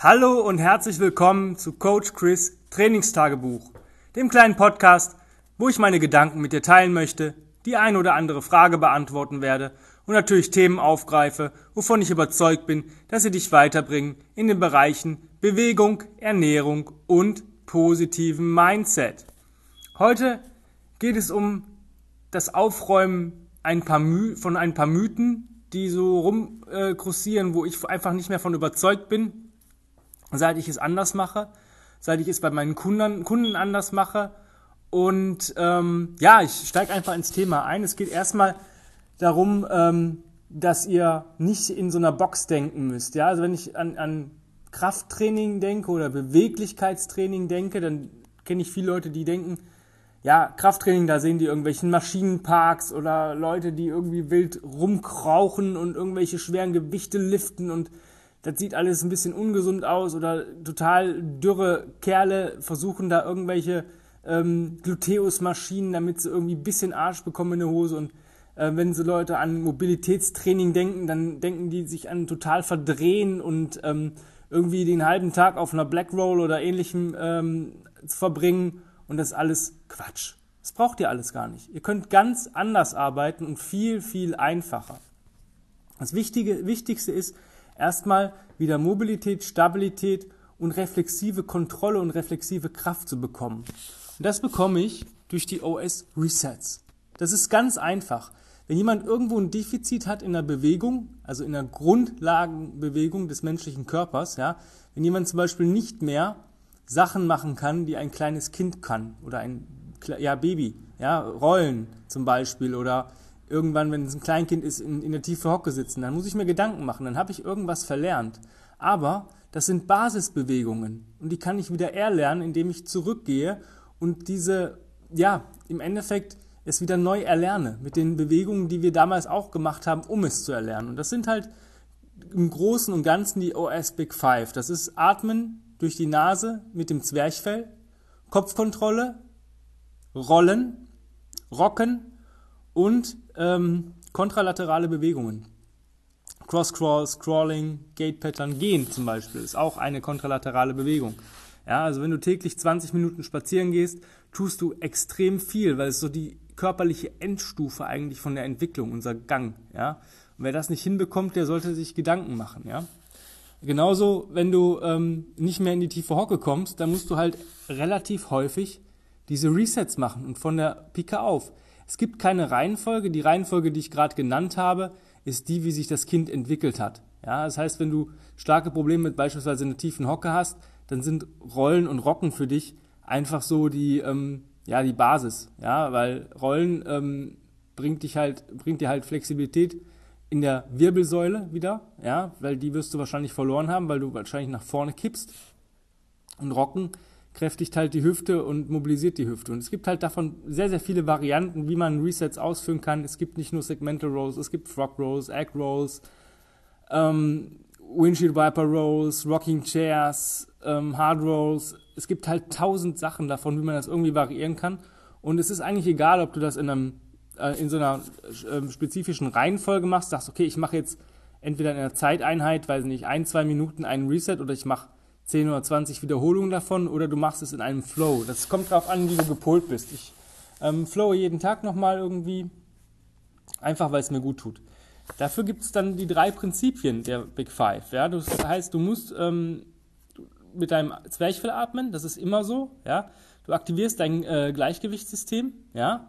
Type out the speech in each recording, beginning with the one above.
Hallo und herzlich willkommen zu Coach Chris Trainingstagebuch, dem kleinen Podcast, wo ich meine Gedanken mit dir teilen möchte, die ein oder andere Frage beantworten werde und natürlich Themen aufgreife, wovon ich überzeugt bin, dass sie dich weiterbringen in den Bereichen Bewegung, Ernährung und positiven Mindset. Heute geht es um das Aufräumen ein von ein paar Mythen, die so rumkursieren, äh, wo ich einfach nicht mehr von überzeugt bin, seit ich es anders mache, seit ich es bei meinen Kunden, Kunden anders mache. Und ähm, ja, ich steige einfach ins Thema ein. Es geht erstmal darum, ähm, dass ihr nicht in so einer Box denken müsst. Ja, also wenn ich an, an Krafttraining denke oder Beweglichkeitstraining denke, dann kenne ich viele Leute, die denken, ja, Krafttraining, da sehen die irgendwelchen Maschinenparks oder Leute, die irgendwie wild rumkrauchen und irgendwelche schweren Gewichte liften und das sieht alles ein bisschen ungesund aus oder total dürre Kerle versuchen da irgendwelche ähm, Gluteusmaschinen, damit sie irgendwie ein bisschen Arsch bekommen in der Hose und äh, wenn so Leute an Mobilitätstraining denken, dann denken die sich an total verdrehen und ähm, irgendwie den halben Tag auf einer Black Roll oder ähnlichem ähm, verbringen und das ist alles Quatsch. Das braucht ihr alles gar nicht. Ihr könnt ganz anders arbeiten und viel, viel einfacher. Das Wichtige, Wichtigste ist, erstmal wieder Mobilität, Stabilität und reflexive Kontrolle und reflexive Kraft zu bekommen. Und das bekomme ich durch die OS Resets. Das ist ganz einfach. Wenn jemand irgendwo ein Defizit hat in der Bewegung, also in der Grundlagenbewegung des menschlichen Körpers, ja, wenn jemand zum Beispiel nicht mehr Sachen machen kann, die ein kleines Kind kann oder ein ja, Baby, ja, Rollen zum Beispiel oder irgendwann, wenn es ein Kleinkind ist, in, in der tiefe Hocke sitzen. Dann muss ich mir Gedanken machen, dann habe ich irgendwas verlernt. Aber das sind Basisbewegungen und die kann ich wieder erlernen, indem ich zurückgehe und diese, ja, im Endeffekt es wieder neu erlerne mit den Bewegungen, die wir damals auch gemacht haben, um es zu erlernen. Und das sind halt im Großen und Ganzen die OS Big Five. Das ist Atmen durch die Nase mit dem Zwerchfell, Kopfkontrolle, Rollen, Rocken und ähm, kontralaterale Bewegungen. Cross-Crawl, Crawling, Gate-Pattern, Gehen zum Beispiel ist auch eine kontralaterale Bewegung. Ja, also wenn du täglich 20 Minuten spazieren gehst, tust du extrem viel, weil es so die körperliche Endstufe eigentlich von der Entwicklung, unser Gang. Ja, und wer das nicht hinbekommt, der sollte sich Gedanken machen. Ja, genauso, wenn du ähm, nicht mehr in die tiefe Hocke kommst, dann musst du halt relativ häufig diese Resets machen und von der Pike auf. Es gibt keine Reihenfolge. Die Reihenfolge, die ich gerade genannt habe, ist die, wie sich das Kind entwickelt hat. Ja, das heißt, wenn du starke Probleme mit beispielsweise einer tiefen Hocke hast, dann sind Rollen und Rocken für dich einfach so die, ähm, ja, die Basis. Ja, weil Rollen ähm, bringt dich halt, bringt dir halt Flexibilität in der Wirbelsäule wieder, ja, weil die wirst du wahrscheinlich verloren haben, weil du wahrscheinlich nach vorne kippst. Und Rocken kräftigt halt die Hüfte und mobilisiert die Hüfte. Und es gibt halt davon sehr, sehr viele Varianten, wie man Resets ausführen kann. Es gibt nicht nur Segmental Rows, es gibt Frog Rows, Egg Rows, ähm, Windshield Wiper Rows, Rocking Chairs, ähm, Hard Rows. Es gibt halt tausend Sachen davon, wie man das irgendwie variieren kann. Und es ist eigentlich egal, ob du das in, einem, äh, in so einer äh, spezifischen Reihenfolge machst, sagst, okay, ich mache jetzt entweder in einer Zeiteinheit, weiß nicht, ein, zwei Minuten einen Reset oder ich mache 10 oder 20 Wiederholungen davon oder du machst es in einem Flow. Das kommt darauf an, wie du gepolt bist. Ich ähm, flowe jeden Tag nochmal irgendwie, einfach weil es mir gut tut. Dafür gibt es dann die drei Prinzipien der Big Five. Ja? Das heißt, du musst ähm, mit deinem Zwerchfell atmen, das ist immer so. Ja? Du aktivierst dein äh, Gleichgewichtssystem, ja,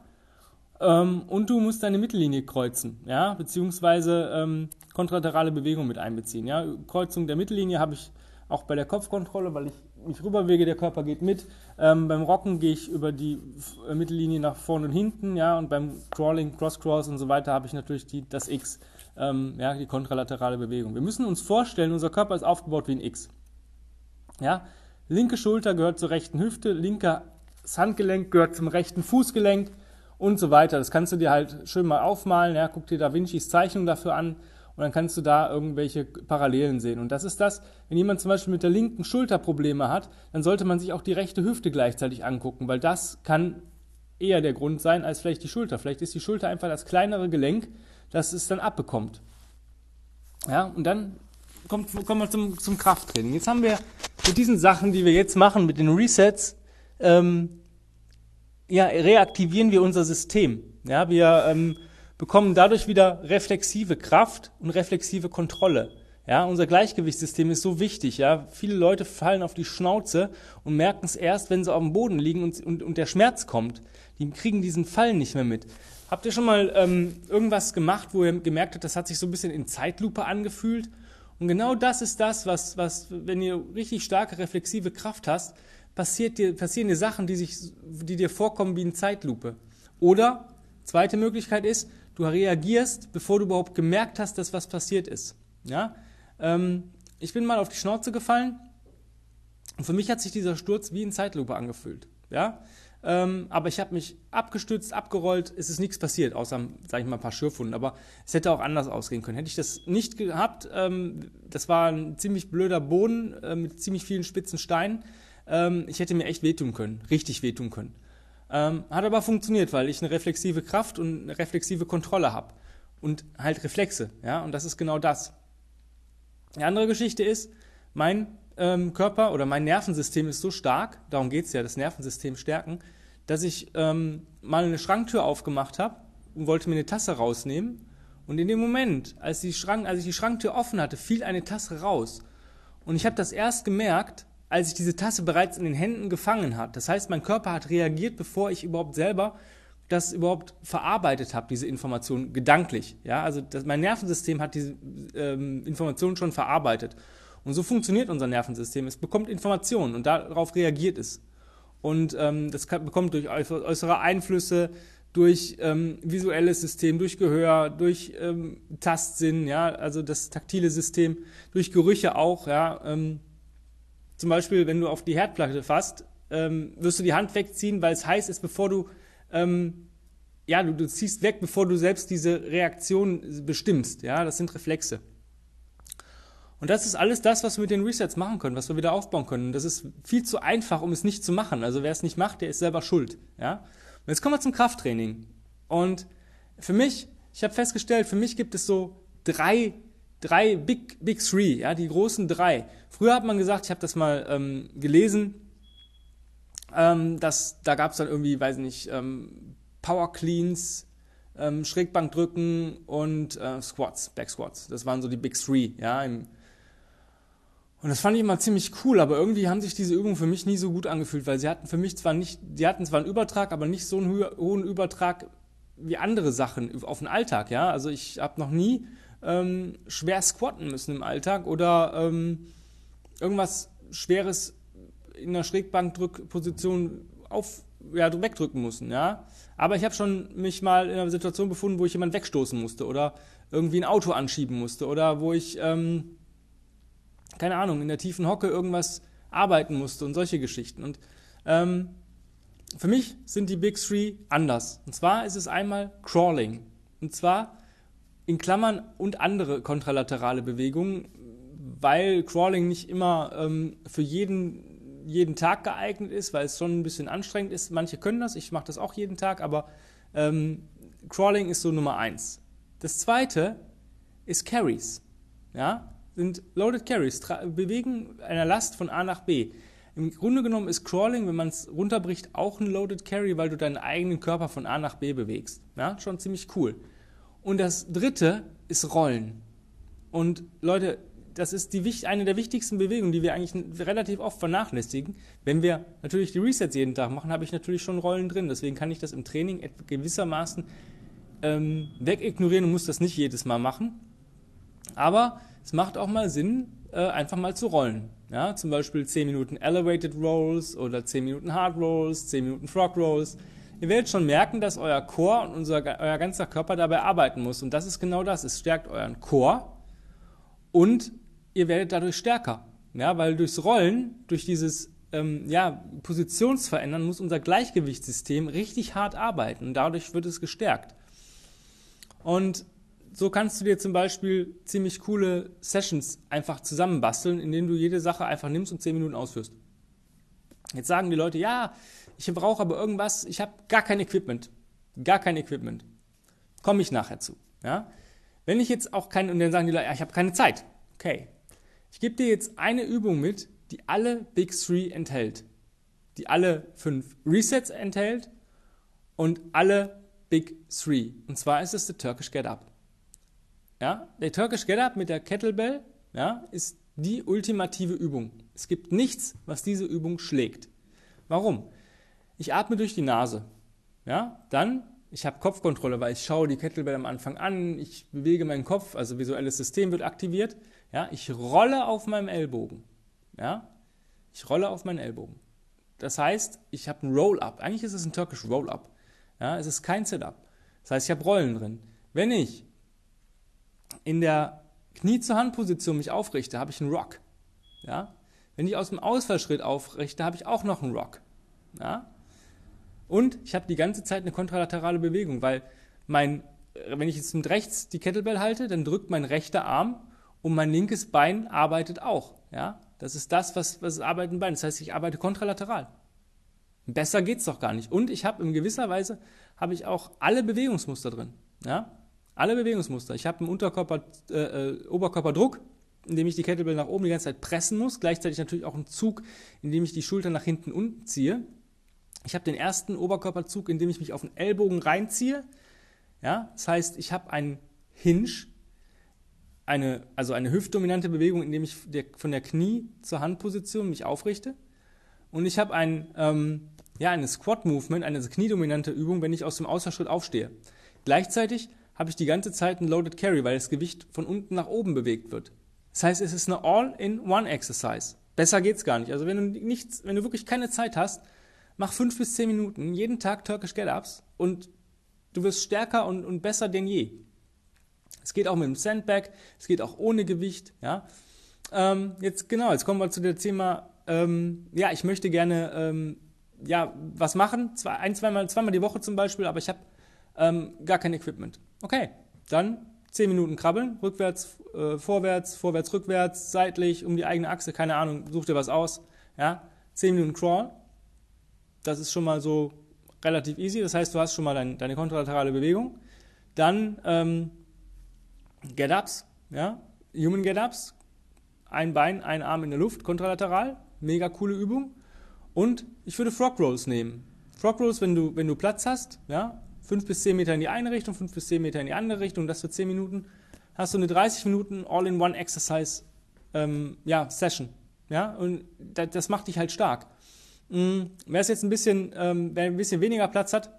ähm, und du musst deine Mittellinie kreuzen, ja, beziehungsweise ähm, kontralaterale Bewegung mit einbeziehen. Ja? Kreuzung der Mittellinie habe ich auch bei der Kopfkontrolle, weil ich mich rüberwege, der Körper geht mit. Ähm, beim Rocken gehe ich über die äh, Mittellinie nach vorne und hinten, ja, und beim Crawling, Cross-Cross und so weiter habe ich natürlich die, das X, ähm, ja, die kontralaterale Bewegung. Wir müssen uns vorstellen, unser Körper ist aufgebaut wie ein X. Ja, linke Schulter gehört zur rechten Hüfte, linker Handgelenk gehört zum rechten Fußgelenk und so weiter. Das kannst du dir halt schön mal aufmalen, ja, guck dir Da Vincis Zeichnung dafür an und dann kannst du da irgendwelche Parallelen sehen. Und das ist das, wenn jemand zum Beispiel mit der linken Schulter Probleme hat, dann sollte man sich auch die rechte Hüfte gleichzeitig angucken, weil das kann eher der Grund sein als vielleicht die Schulter. Vielleicht ist die Schulter einfach das kleinere Gelenk, das es dann abbekommt. Ja, und dann kommt, kommen wir zum, zum Krafttraining. Jetzt haben wir mit diesen Sachen, die wir jetzt machen, mit den Resets, ähm, ja, reaktivieren wir unser System. Ja, wir ähm, bekommen dadurch wieder reflexive Kraft und reflexive Kontrolle. Ja, unser Gleichgewichtssystem ist so wichtig. Ja, viele Leute fallen auf die Schnauze und merken es erst, wenn sie auf dem Boden liegen und, und, und der Schmerz kommt. Die kriegen diesen Fall nicht mehr mit. Habt ihr schon mal ähm, irgendwas gemacht, wo ihr gemerkt habt, das hat sich so ein bisschen in Zeitlupe angefühlt? Und genau das ist das, was, was wenn ihr richtig starke reflexive Kraft hast, passiert dir, passieren dir Sachen, die, sich, die dir vorkommen wie in Zeitlupe. Oder, zweite Möglichkeit ist, du reagierst, bevor du überhaupt gemerkt hast, dass was passiert ist. Ja? Ähm, ich bin mal auf die Schnauze gefallen und für mich hat sich dieser Sturz wie in Zeitlupe angefühlt. Ja? Ähm, aber ich habe mich abgestützt, abgerollt, es ist nichts passiert, außer, sage ich mal, ein paar Schürfwunden. Aber es hätte auch anders ausgehen können. Hätte ich das nicht gehabt, ähm, das war ein ziemlich blöder Boden äh, mit ziemlich vielen spitzen Steinen, ähm, ich hätte mir echt wehtun können, richtig wehtun können. Ähm, hat aber funktioniert, weil ich eine reflexive Kraft und eine reflexive Kontrolle habe. Und halt Reflexe, ja, und das ist genau das. Die andere Geschichte ist, mein ähm, Körper oder mein Nervensystem ist so stark, darum geht es ja, das Nervensystem stärken, dass ich ähm, mal eine Schranktür aufgemacht habe und wollte mir eine Tasse rausnehmen. Und in dem Moment, als, die Schrank, als ich die Schranktür offen hatte, fiel eine Tasse raus. Und ich habe das erst gemerkt, als ich diese Tasse bereits in den Händen gefangen hat. Das heißt, mein Körper hat reagiert, bevor ich überhaupt selber das überhaupt verarbeitet habe, diese Information gedanklich. Ja, also das, mein Nervensystem hat diese ähm, Information schon verarbeitet. Und so funktioniert unser Nervensystem. Es bekommt Informationen und darauf reagiert es. Und ähm, das kann, bekommt durch äußere Einflüsse, durch ähm, visuelles System, durch Gehör, durch ähm, Tastsinn, ja, also das taktile System, durch Gerüche auch, ja. Ähm, zum Beispiel, wenn du auf die Herdplatte fasst, ähm, wirst du die Hand wegziehen, weil es heiß ist, bevor du ähm, ja, du, du ziehst weg, bevor du selbst diese Reaktion bestimmst. Ja, das sind Reflexe. Und das ist alles das, was wir mit den Resets machen können, was wir wieder aufbauen können. Das ist viel zu einfach, um es nicht zu machen. Also wer es nicht macht, der ist selber schuld. Ja? Und jetzt kommen wir zum Krafttraining. Und für mich, ich habe festgestellt, für mich gibt es so drei, drei Big, Big Three, ja, die großen drei. Früher hat man gesagt, ich habe das mal ähm, gelesen, ähm, dass, da gab es dann irgendwie, weiß nicht, ähm, Power Cleans, ähm, Schrägbankdrücken und äh, Squats, Back Squats. Das waren so die Big Three, ja, im, und das fand ich immer ziemlich cool, aber irgendwie haben sich diese Übungen für mich nie so gut angefühlt, weil sie hatten für mich zwar nicht, die hatten zwar einen Übertrag, aber nicht so einen hohen Übertrag wie andere Sachen auf den Alltag, ja. Also ich habe noch nie ähm, schwer squatten müssen im Alltag oder ähm, irgendwas Schweres in der Schrägbankdrückposition auf, ja, wegdrücken müssen, ja. Aber ich habe schon mich mal in einer Situation befunden, wo ich jemanden wegstoßen musste oder irgendwie ein Auto anschieben musste oder wo ich ähm, keine Ahnung, in der tiefen Hocke irgendwas arbeiten musste und solche Geschichten. Und ähm, für mich sind die Big Three anders. Und zwar ist es einmal Crawling. Und zwar in Klammern und andere kontralaterale Bewegungen, weil Crawling nicht immer ähm, für jeden, jeden Tag geeignet ist, weil es schon ein bisschen anstrengend ist. Manche können das, ich mache das auch jeden Tag, aber ähm, Crawling ist so Nummer eins. Das zweite ist Carries. Ja? sind Loaded Carries, bewegen einer Last von A nach B. Im Grunde genommen ist Crawling, wenn man es runterbricht, auch ein Loaded Carry, weil du deinen eigenen Körper von A nach B bewegst. Ja, schon ziemlich cool. Und das dritte ist Rollen. Und Leute, das ist die, eine der wichtigsten Bewegungen, die wir eigentlich relativ oft vernachlässigen. Wenn wir natürlich die Resets jeden Tag machen, habe ich natürlich schon Rollen drin. Deswegen kann ich das im Training gewissermaßen ähm, wegignorieren und muss das nicht jedes Mal machen. Aber es macht auch mal Sinn, äh, einfach mal zu rollen. Ja, zum Beispiel 10 Minuten Elevated Rolls oder 10 Minuten Hard Rolls, 10 Minuten Frog Rolls. Ihr werdet schon merken, dass euer Core und unser, euer ganzer Körper dabei arbeiten muss. Und das ist genau das. Es stärkt euren Core und ihr werdet dadurch stärker. Ja, weil durchs Rollen, durch dieses ähm, ja, Positionsverändern, muss unser Gleichgewichtssystem richtig hart arbeiten. Und dadurch wird es gestärkt. Und so kannst du dir zum Beispiel ziemlich coole Sessions einfach zusammenbasteln, indem du jede Sache einfach nimmst und 10 Minuten ausführst. Jetzt sagen die Leute, ja, ich brauche aber irgendwas, ich habe gar kein Equipment. Gar kein Equipment. Komme ich nachher zu. Ja? Wenn ich jetzt auch kein, und dann sagen die Leute, ja, ich habe keine Zeit. Okay. Ich gebe dir jetzt eine Übung mit, die alle Big Three enthält, die alle fünf Resets enthält und alle Big Three. Und zwar ist es der Turkish Get Up. Ja, der Turkish Get Up mit der Kettlebell ja, ist die ultimative Übung. Es gibt nichts, was diese Übung schlägt. Warum? Ich atme durch die Nase. Ja, dann, ich habe Kopfkontrolle, weil ich schaue die Kettlebell am Anfang an, ich bewege meinen Kopf, also visuelles System wird aktiviert. Ja, ich rolle auf meinem Ellbogen. Ja, ich rolle auf meinen Ellbogen. Das heißt, ich habe ein Roll-Up. Eigentlich ist es ein Turkish Roll-Up. Ja, es ist kein Sit-Up. Das heißt, ich habe Rollen drin. Wenn ich in der Knie zur Handposition mich aufrichte, habe ich einen Rock. Ja? Wenn ich aus dem Ausfallschritt aufrichte, habe ich auch noch einen Rock. Ja? Und ich habe die ganze Zeit eine kontralaterale Bewegung, weil mein, wenn ich jetzt mit rechts die Kettlebell halte, dann drückt mein rechter Arm und mein linkes Bein arbeitet auch. Ja? Das ist das, was, was arbeiten Bein. Das heißt, ich arbeite kontralateral. Besser geht's doch gar nicht. Und ich habe in gewisser Weise habe ich auch alle Bewegungsmuster drin. Ja? Alle Bewegungsmuster. Ich habe einen Unterkörper, äh, äh, Oberkörperdruck, indem ich die Kettlebell nach oben die ganze Zeit pressen muss. Gleichzeitig natürlich auch einen Zug, indem ich die Schulter nach hinten unten ziehe. Ich habe den ersten Oberkörperzug, indem ich mich auf den Ellbogen reinziehe. Ja, das heißt, ich habe einen Hinge, eine, also eine hüftdominante Bewegung, indem ich der, von der Knie zur Handposition mich aufrichte. Und ich habe ein, ähm, ja, eine Squat-Movement, eine kniedominante Übung, wenn ich aus dem Ausfallschritt aufstehe. Gleichzeitig habe ich die ganze Zeit ein Loaded Carry, weil das Gewicht von unten nach oben bewegt wird. Das heißt, es ist eine All-in-One-Exercise. Besser geht's gar nicht. Also wenn du nichts, wenn du wirklich keine Zeit hast, mach fünf bis zehn Minuten jeden Tag Turkish Get-Ups und du wirst stärker und, und besser denn je. Es geht auch mit dem Sandbag, es geht auch ohne Gewicht. Ja, ähm, jetzt genau, jetzt kommen wir zu dem Thema. Ähm, ja, ich möchte gerne ähm, ja was machen, zwei, ein, zweimal, zweimal die Woche zum Beispiel, aber ich habe ähm, gar kein Equipment. Okay, dann 10 Minuten krabbeln, rückwärts, äh, vorwärts, vorwärts, rückwärts, seitlich, um die eigene Achse, keine Ahnung, such dir was aus. Ja, 10 Minuten Crawl, das ist schon mal so relativ easy, das heißt, du hast schon mal dein, deine kontralaterale Bewegung. Dann ähm, Get-Ups, ja, Human Get-Ups, ein Bein, ein Arm in der Luft, kontralateral, mega coole Übung. Und ich würde Frog Rolls nehmen. Frog Rolls, wenn du, wenn du Platz hast, ja, 5 bis 10 Meter in die eine Richtung, 5 bis 10 Meter in die andere Richtung, das für 10 Minuten, hast du eine 30 Minuten All-in-One-Exercise ähm, ja, Session. Ja, und das, das macht dich halt stark. Mhm. Wer es jetzt ein bisschen, ähm, wer ein bisschen weniger Platz hat,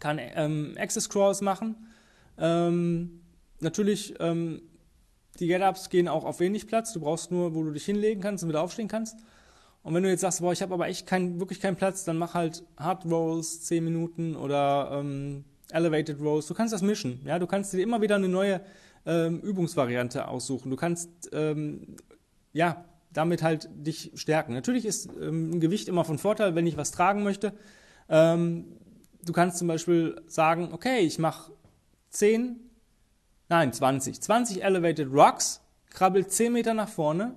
kann ähm, Access Crawls machen. Ähm, natürlich, ähm, die Get-Ups gehen auch auf wenig Platz. Du brauchst nur, wo du dich hinlegen kannst und wieder aufstehen kannst. Und wenn du jetzt sagst, boah, ich habe aber echt kein, wirklich keinen Platz, dann mach halt Hard Rolls 10 Minuten oder ähm, Elevated Rolls. Du kannst das mischen. Ja, du kannst dir immer wieder eine neue ähm, Übungsvariante aussuchen. Du kannst ähm, ja damit halt dich stärken. Natürlich ist ähm, ein Gewicht immer von Vorteil, wenn ich was tragen möchte. Ähm, du kannst zum Beispiel sagen, okay, ich mache 10, nein 20, 20 Elevated Rocks, krabbel 10 Meter nach vorne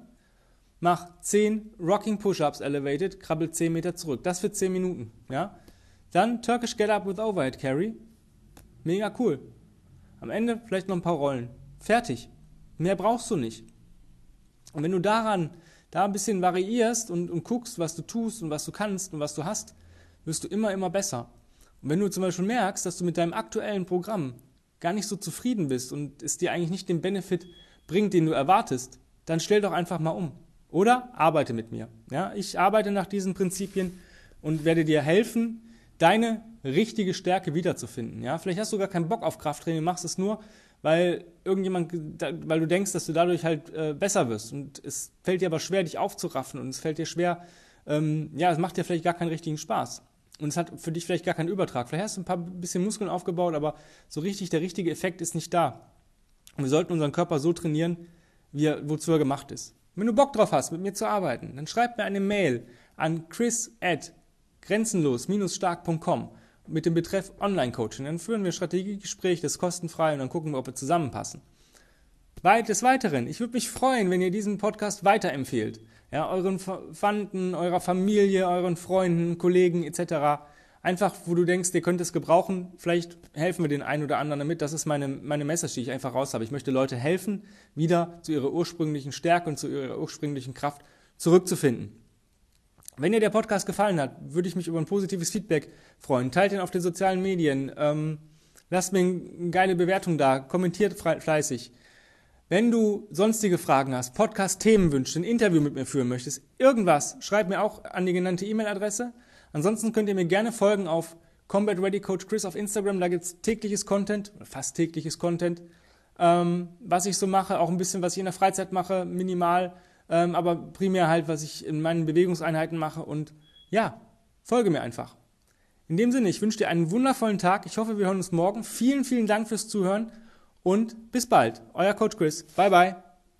mach 10 Rocking Push-Ups elevated, krabbel 10 Meter zurück. Das für 10 Minuten. Ja? Dann Turkish Get Up with Overhead Carry. Mega cool. Am Ende vielleicht noch ein paar Rollen. Fertig. Mehr brauchst du nicht. Und wenn du daran da ein bisschen variierst und, und guckst, was du tust und was du kannst und was du hast, wirst du immer, immer besser. Und wenn du zum Beispiel merkst, dass du mit deinem aktuellen Programm gar nicht so zufrieden bist und es dir eigentlich nicht den Benefit bringt, den du erwartest, dann stell doch einfach mal um. Oder arbeite mit mir. Ja, ich arbeite nach diesen Prinzipien und werde dir helfen, deine richtige Stärke wiederzufinden. Ja, vielleicht hast du gar keinen Bock auf Krafttraining, machst es nur, weil irgendjemand, weil du denkst, dass du dadurch halt äh, besser wirst. Und es fällt dir aber schwer, dich aufzuraffen und es fällt dir schwer, ähm, ja, es macht dir vielleicht gar keinen richtigen Spaß. Und es hat für dich vielleicht gar keinen Übertrag. Vielleicht hast du ein paar bisschen Muskeln aufgebaut, aber so richtig der richtige Effekt ist nicht da. Und wir sollten unseren Körper so trainieren, wie er, wozu er gemacht ist. Wenn du Bock drauf hast, mit mir zu arbeiten, dann schreib mir eine Mail an chris at grenzenlos-stark.com mit dem Betreff Online-Coaching. Dann führen wir ein Strategiegespräch, das ist kostenfrei und dann gucken wir, ob wir zusammenpassen. Des Weiteren, ich würde mich freuen, wenn ihr diesen Podcast weiterempfehlt. Ja, euren Verwandten, eurer Familie, euren Freunden, Kollegen etc. einfach, wo du denkst, ihr könnt es gebrauchen, vielleicht helfen wir den einen oder anderen damit. Das ist meine, meine Message, die ich einfach raus habe. Ich möchte Leute helfen, wieder zu ihrer ursprünglichen Stärke und zu ihrer ursprünglichen Kraft zurückzufinden. Wenn dir der Podcast gefallen hat, würde ich mich über ein positives Feedback freuen. Teilt ihn auf den sozialen Medien. Ähm, lasst mir eine geile Bewertung da. Kommentiert fleißig. Wenn du sonstige Fragen hast, Podcast-Themen wünschst, ein Interview mit mir führen möchtest, irgendwas, schreib mir auch an die genannte E-Mail-Adresse. Ansonsten könnt ihr mir gerne folgen auf Combat Ready Coach Chris auf Instagram. Da gibt's tägliches Content, fast tägliches Content, ähm, was ich so mache, auch ein bisschen, was ich in der Freizeit mache, minimal ähm, aber primär halt, was ich in meinen Bewegungseinheiten mache und ja, folge mir einfach. In dem Sinne, ich wünsche dir einen wundervollen Tag. Ich hoffe, wir hören uns morgen. Vielen, vielen Dank fürs Zuhören und bis bald. Euer Coach Chris. Bye, bye.